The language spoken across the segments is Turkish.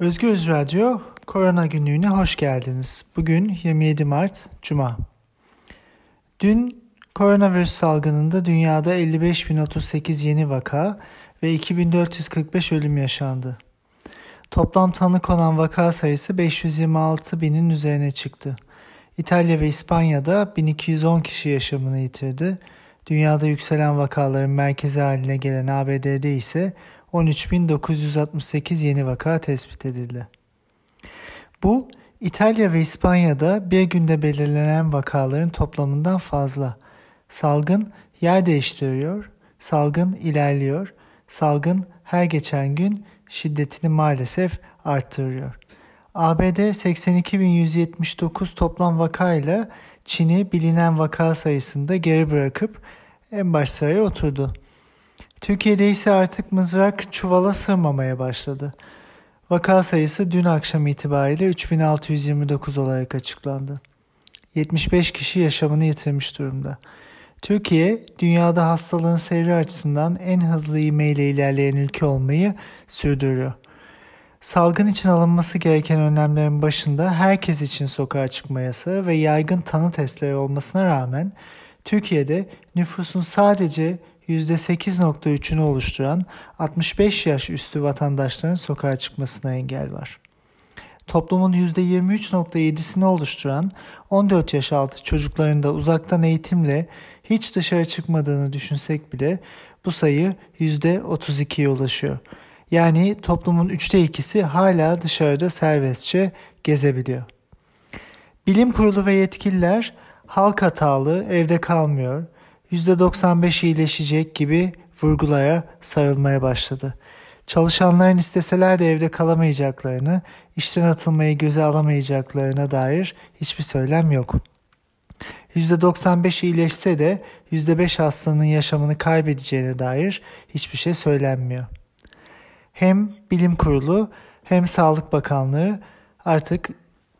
Özgürüz Radyo Korona Günlüğü'ne hoş geldiniz. Bugün 27 Mart Cuma. Dün koronavirüs salgınında dünyada 55.038 yeni vaka ve 2445 ölüm yaşandı. Toplam tanı konan vaka sayısı 526 binin üzerine çıktı. İtalya ve İspanya'da 1210 kişi yaşamını yitirdi. Dünyada yükselen vakaların merkezi haline gelen ABD'de ise 13.968 yeni vaka tespit edildi. Bu İtalya ve İspanya'da bir günde belirlenen vakaların toplamından fazla. Salgın yer değiştiriyor, salgın ilerliyor, salgın her geçen gün şiddetini maalesef arttırıyor. ABD 82.179 toplam vakayla Çin'i bilinen vaka sayısında geri bırakıp en baş sıraya oturdu. Türkiye'de ise artık mızrak çuvala sığmamaya başladı. Vaka sayısı dün akşam itibariyle 3629 olarak açıklandı. 75 kişi yaşamını yitirmiş durumda. Türkiye, dünyada hastalığın seyri açısından en hızlı ivmeyle ilerleyen ülke olmayı sürdürüyor. Salgın için alınması gereken önlemlerin başında herkes için sokağa çıkma yasağı ve yaygın tanı testleri olmasına rağmen Türkiye'de nüfusun sadece %8.3'ünü oluşturan 65 yaş üstü vatandaşların sokağa çıkmasına engel var. Toplumun %23.7'sini oluşturan 14 yaş altı çocukların da uzaktan eğitimle hiç dışarı çıkmadığını düşünsek bile bu sayı %32'ye ulaşıyor. Yani toplumun üçte ikisi hala dışarıda serbestçe gezebiliyor. Bilim kurulu ve yetkililer halk hatalı evde kalmıyor, %95 iyileşecek gibi vurgulara sarılmaya başladı. Çalışanların isteseler de evde kalamayacaklarını, işten atılmayı göze alamayacaklarına dair hiçbir söylem yok. %95 iyileşse de %5 hastanın yaşamını kaybedeceğine dair hiçbir şey söylenmiyor. Hem bilim kurulu hem Sağlık Bakanlığı artık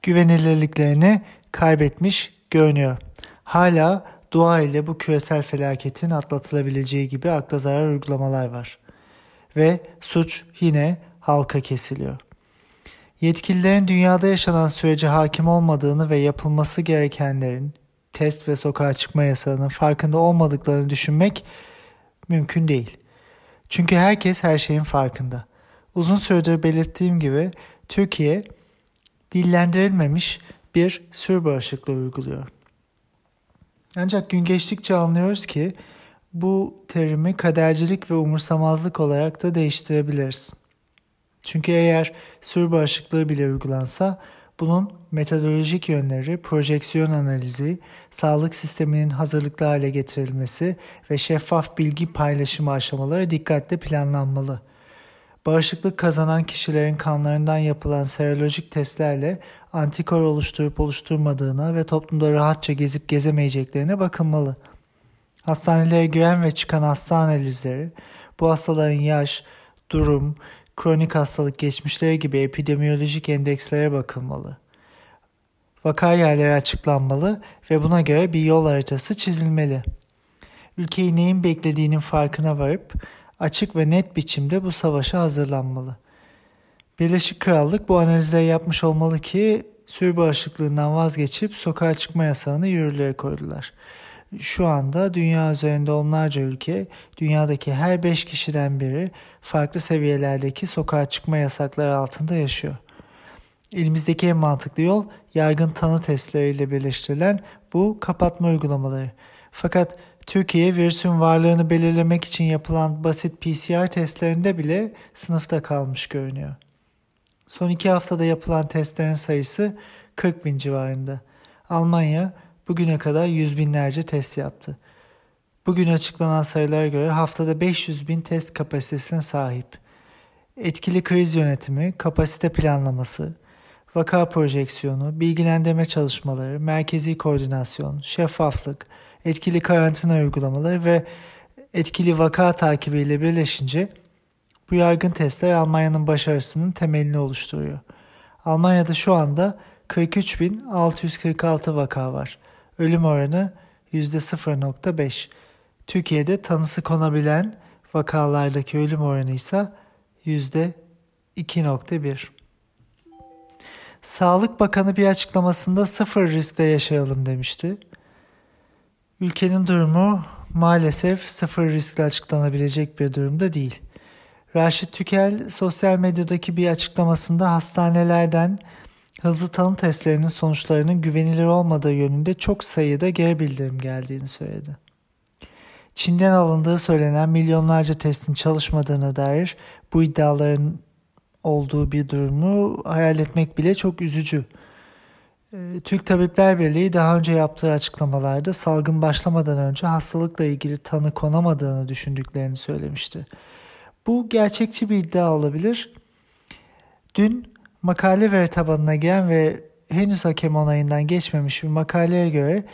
güvenilirliklerini kaybetmiş görünüyor. Hala dua ile bu küresel felaketin atlatılabileceği gibi akla zarar uygulamalar var. Ve suç yine halka kesiliyor. Yetkililerin dünyada yaşanan sürece hakim olmadığını ve yapılması gerekenlerin test ve sokağa çıkma yasağının farkında olmadıklarını düşünmek mümkün değil. Çünkü herkes her şeyin farkında. Uzun süredir belirttiğim gibi Türkiye dillendirilmemiş bir sür bağışıklığı uyguluyor. Ancak gün geçtikçe anlıyoruz ki bu terimi kadercilik ve umursamazlık olarak da değiştirebiliriz. Çünkü eğer sür bağışıklığı bile uygulansa bunun metodolojik yönleri, projeksiyon analizi, sağlık sisteminin hazırlıklı hale getirilmesi ve şeffaf bilgi paylaşımı aşamaları dikkatle planlanmalı. Bağışıklık kazanan kişilerin kanlarından yapılan serolojik testlerle antikor oluşturup oluşturmadığına ve toplumda rahatça gezip gezemeyeceklerine bakılmalı. Hastanelere giren ve çıkan hasta analizleri, bu hastaların yaş, durum, kronik hastalık geçmişleri gibi epidemiyolojik endekslere bakılmalı. Vaka yerleri açıklanmalı ve buna göre bir yol haritası çizilmeli. Ülkeyi neyin beklediğinin farkına varıp açık ve net biçimde bu savaşa hazırlanmalı. Birleşik Krallık bu analizleri yapmış olmalı ki sür bağışıklığından vazgeçip sokağa çıkma yasağını yürürlüğe koydular. Şu anda dünya üzerinde onlarca ülke, dünyadaki her 5 kişiden biri farklı seviyelerdeki sokağa çıkma yasakları altında yaşıyor. Elimizdeki en mantıklı yol yaygın tanı testleriyle birleştirilen bu kapatma uygulamaları. Fakat Türkiye virüsün varlığını belirlemek için yapılan basit PCR testlerinde bile sınıfta kalmış görünüyor. Son iki haftada yapılan testlerin sayısı 40 bin civarında. Almanya bugüne kadar yüz binlerce test yaptı. Bugün açıklanan sayılara göre haftada 500 bin test kapasitesine sahip. Etkili kriz yönetimi, kapasite planlaması, vaka projeksiyonu, bilgilendirme çalışmaları, merkezi koordinasyon, şeffaflık, etkili karantina uygulamaları ve etkili vaka takibiyle birleşince bu yaygın testler Almanya'nın başarısının temelini oluşturuyor. Almanya'da şu anda 43.646 vaka var. Ölüm oranı %0.5. Türkiye'de tanısı konabilen vakalardaki ölüm oranı ise %2.1. Sağlık Bakanı bir açıklamasında sıfır riskle yaşayalım demişti. Ülkenin durumu maalesef sıfır riskle açıklanabilecek bir durumda değil. Raşit Tükel sosyal medyadaki bir açıklamasında hastanelerden hızlı tanı testlerinin sonuçlarının güvenilir olmadığı yönünde çok sayıda geri bildirim geldiğini söyledi. Çin'den alındığı söylenen milyonlarca testin çalışmadığına dair bu iddiaların olduğu bir durumu hayal etmek bile çok üzücü. Ee, Türk Tabipler Birliği daha önce yaptığı açıklamalarda salgın başlamadan önce hastalıkla ilgili tanı konamadığını düşündüklerini söylemişti. Bu gerçekçi bir iddia olabilir. Dün makale veri tabanına gelen ve henüz hakem onayından geçmemiş bir makaleye göre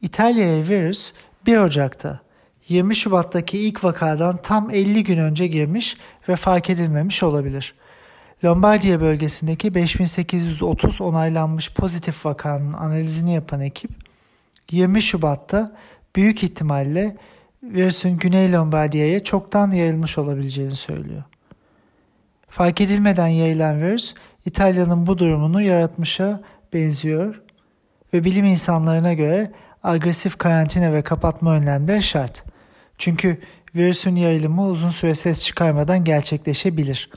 İtalya'ya virüs 1 Ocak'ta 20 Şubat'taki ilk vakadan tam 50 gün önce girmiş ve fark edilmemiş olabilir. Lombardiya bölgesindeki 5830 onaylanmış pozitif vakanın analizini yapan ekip 20 Şubat'ta büyük ihtimalle virüsün Güney Lombardiya'ya çoktan yayılmış olabileceğini söylüyor. Fark edilmeden yayılan virüs İtalya'nın bu durumunu yaratmışa benziyor ve bilim insanlarına göre agresif karantina ve kapatma önlemleri şart. Çünkü virüsün yayılımı uzun süre ses çıkarmadan gerçekleşebilir.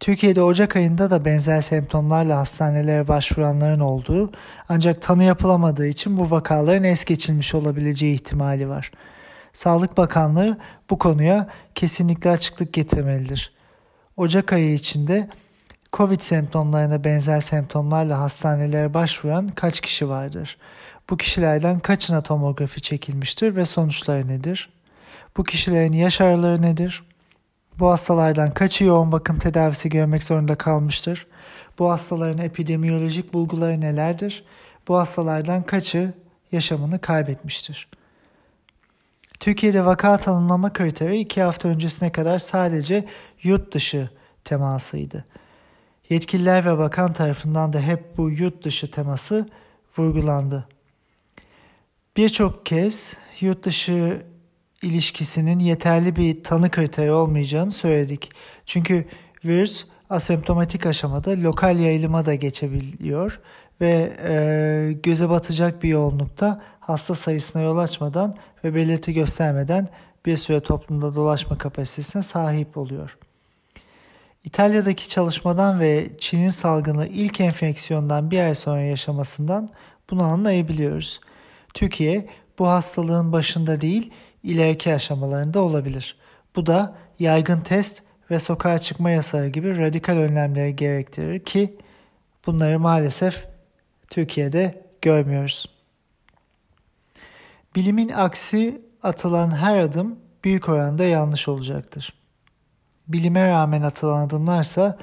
Türkiye'de Ocak ayında da benzer semptomlarla hastanelere başvuranların olduğu ancak tanı yapılamadığı için bu vakaların es geçilmiş olabileceği ihtimali var. Sağlık Bakanlığı bu konuya kesinlikle açıklık getirmelidir. Ocak ayı içinde Covid semptomlarına benzer semptomlarla hastanelere başvuran kaç kişi vardır? Bu kişilerden kaçına tomografi çekilmiştir ve sonuçları nedir? Bu kişilerin yaş araları nedir? Bu hastalardan kaçı yoğun bakım tedavisi görmek zorunda kalmıştır? Bu hastaların epidemiyolojik bulguları nelerdir? Bu hastalardan kaçı yaşamını kaybetmiştir? Türkiye'de vaka tanımlama kriteri iki hafta öncesine kadar sadece yurt dışı temasıydı. Yetkililer ve bakan tarafından da hep bu yurt dışı teması vurgulandı. Birçok kez yurt dışı ilişkisinin yeterli bir tanı kriteri olmayacağını söyledik. Çünkü virüs asemptomatik aşamada lokal yayılıma da geçebiliyor ve e, göze batacak bir yoğunlukta hasta sayısına yol açmadan ve belirti göstermeden bir süre toplumda dolaşma kapasitesine sahip oluyor. İtalya'daki çalışmadan ve Çin'in salgını ilk enfeksiyondan bir ay sonra yaşamasından bunu anlayabiliyoruz. Türkiye bu hastalığın başında değil, ileriki aşamalarında olabilir. Bu da yaygın test ve sokağa çıkma yasağı gibi radikal önlemleri gerektirir ki bunları maalesef Türkiye'de görmüyoruz. Bilimin aksi atılan her adım büyük oranda yanlış olacaktır. Bilime rağmen atılan adımlarsa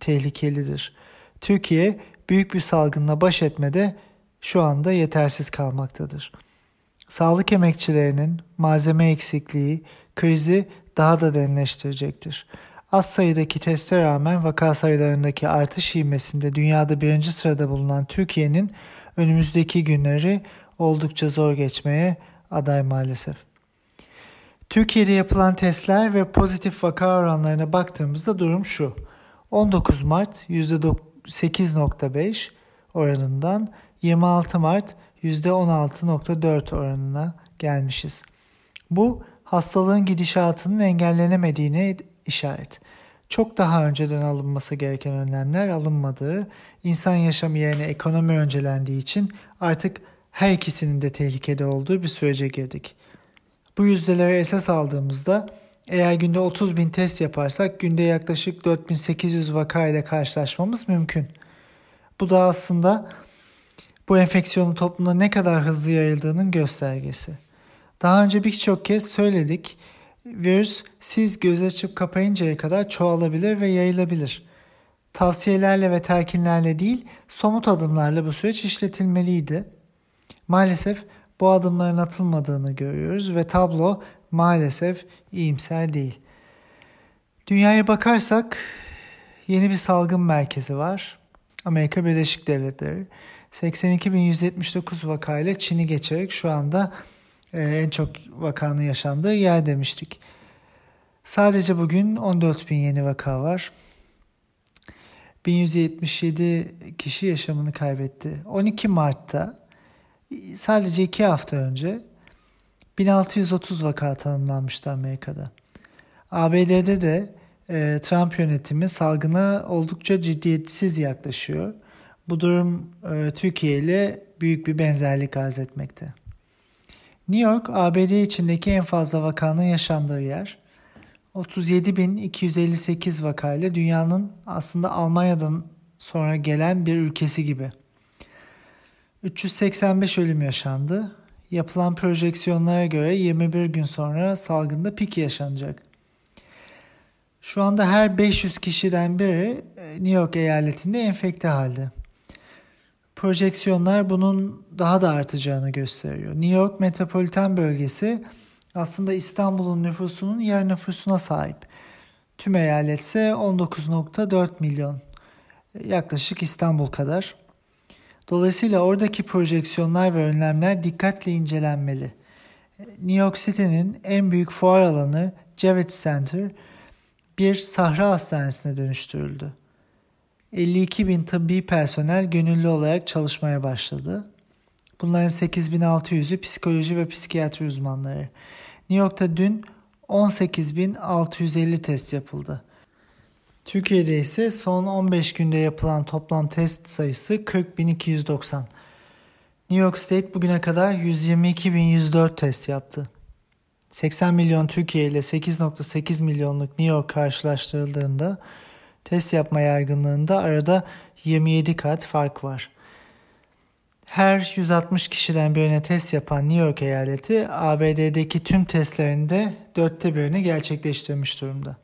tehlikelidir. Türkiye büyük bir salgınla baş etmede şu anda yetersiz kalmaktadır. Sağlık emekçilerinin malzeme eksikliği krizi daha da derinleştirecektir. Az sayıdaki teste rağmen vaka sayılarındaki artış ivmesinde dünyada birinci sırada bulunan Türkiye'nin önümüzdeki günleri oldukça zor geçmeye aday maalesef. Türkiye'de yapılan testler ve pozitif vaka oranlarına baktığımızda durum şu. 19 Mart %8.5 oranından 26 Mart %16.4 oranına gelmişiz. Bu hastalığın gidişatının engellenemediğine işaret. Çok daha önceden alınması gereken önlemler alınmadığı, insan yaşamı yerine ekonomi öncelendiği için artık her ikisinin de tehlikede olduğu bir sürece girdik. Bu yüzdeleri esas aldığımızda eğer günde 30 bin test yaparsak günde yaklaşık 4800 vaka ile karşılaşmamız mümkün. Bu da aslında bu enfeksiyonun toplumda ne kadar hızlı yayıldığının göstergesi. Daha önce birçok kez söyledik. Virüs siz göz açıp kapayıncaya kadar çoğalabilir ve yayılabilir. Tavsiyelerle ve telkinlerle değil, somut adımlarla bu süreç işletilmeliydi. Maalesef bu adımların atılmadığını görüyoruz ve tablo maalesef iyimser değil. Dünyaya bakarsak yeni bir salgın merkezi var. Amerika Birleşik Devletleri. 82.179 vakayla Çin'i geçerek şu anda e, en çok vakanın yaşandığı yer demiştik. Sadece bugün 14.000 yeni vaka var. 1177 kişi yaşamını kaybetti. 12 Mart'ta sadece 2 hafta önce 1630 vaka tanımlanmıştı Amerika'da. ABD'de de e, Trump yönetimi salgına oldukça ciddiyetsiz yaklaşıyor. Bu durum e, Türkiye ile büyük bir benzerlik arz etmekte. New York, ABD içindeki en fazla vakanın yaşandığı yer. 37.258 vakayla dünyanın aslında Almanya'dan sonra gelen bir ülkesi gibi. 385 ölüm yaşandı. Yapılan projeksiyonlara göre 21 gün sonra salgında pik yaşanacak. Şu anda her 500 kişiden biri e, New York eyaletinde enfekte halde. Projeksiyonlar bunun daha da artacağını gösteriyor. New York metropoliten bölgesi aslında İstanbul'un nüfusunun yarı nüfusuna sahip. Tüm eyalet ise 19.4 milyon. Yaklaşık İstanbul kadar. Dolayısıyla oradaki projeksiyonlar ve önlemler dikkatle incelenmeli. New York City'nin en büyük fuar alanı Javits Center bir sahra hastanesine dönüştürüldü. 52 bin tıbbi personel gönüllü olarak çalışmaya başladı. Bunların 8600'ü psikoloji ve psikiyatri uzmanları. New York'ta dün 18.650 test yapıldı. Türkiye'de ise son 15 günde yapılan toplam test sayısı 40.290. New York State bugüne kadar 122.104 test yaptı. 80 milyon Türkiye ile 8.8 milyonluk New York karşılaştırıldığında test yapma yaygınlığında arada 27 kat fark var. Her 160 kişiden birine test yapan New York eyaleti ABD'deki tüm testlerinde dörtte birini gerçekleştirmiş durumda.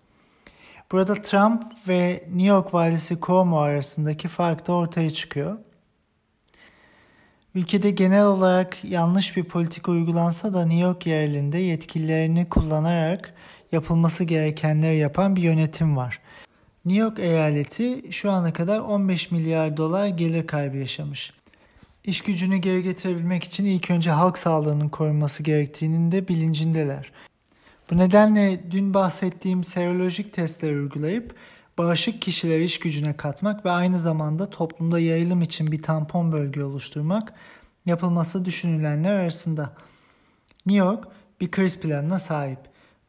Burada Trump ve New York valisi Cuomo arasındaki fark da ortaya çıkıyor. Ülkede genel olarak yanlış bir politika uygulansa da New York yerelinde yetkililerini kullanarak yapılması gerekenleri yapan bir yönetim var. New York eyaleti şu ana kadar 15 milyar dolar gelir kaybı yaşamış. İş gücünü geri getirebilmek için ilk önce halk sağlığının korunması gerektiğinin de bilincindeler. Bu nedenle dün bahsettiğim serolojik testleri uygulayıp bağışık kişileri iş gücüne katmak ve aynı zamanda toplumda yayılım için bir tampon bölge oluşturmak yapılması düşünülenler arasında. New York bir kriz planına sahip.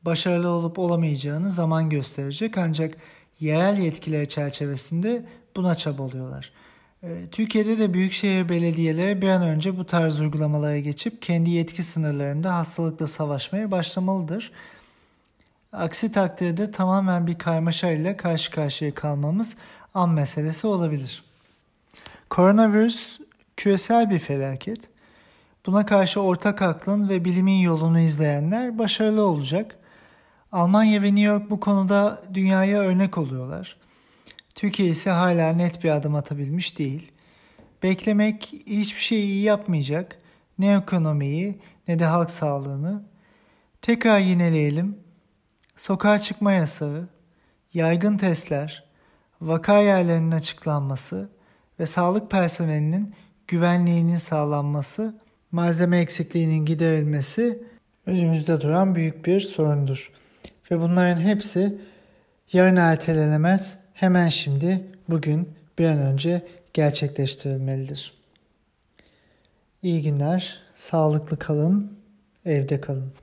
Başarılı olup olamayacağını zaman gösterecek ancak yerel yetkiler çerçevesinde buna çabalıyorlar. Ee, Türkiye'de de büyükşehir belediyeleri bir an önce bu tarz uygulamalara geçip kendi yetki sınırlarında hastalıkla savaşmaya başlamalıdır. Aksi takdirde tamamen bir karmaşa ile karşı karşıya kalmamız an meselesi olabilir. Koronavirüs küresel bir felaket. Buna karşı ortak aklın ve bilimin yolunu izleyenler başarılı olacak. Almanya ve New York bu konuda dünyaya örnek oluyorlar. Türkiye ise hala net bir adım atabilmiş değil. Beklemek hiçbir şey iyi yapmayacak. Ne ekonomiyi ne de halk sağlığını. Tekrar yineleyelim. Sokağa çıkma yasağı, yaygın testler, vaka yerlerinin açıklanması ve sağlık personelinin güvenliğinin sağlanması, malzeme eksikliğinin giderilmesi önümüzde duran büyük bir sorundur. Ve bunların hepsi yarın ertelenemez, hemen şimdi, bugün bir an önce gerçekleştirilmelidir. İyi günler, sağlıklı kalın, evde kalın.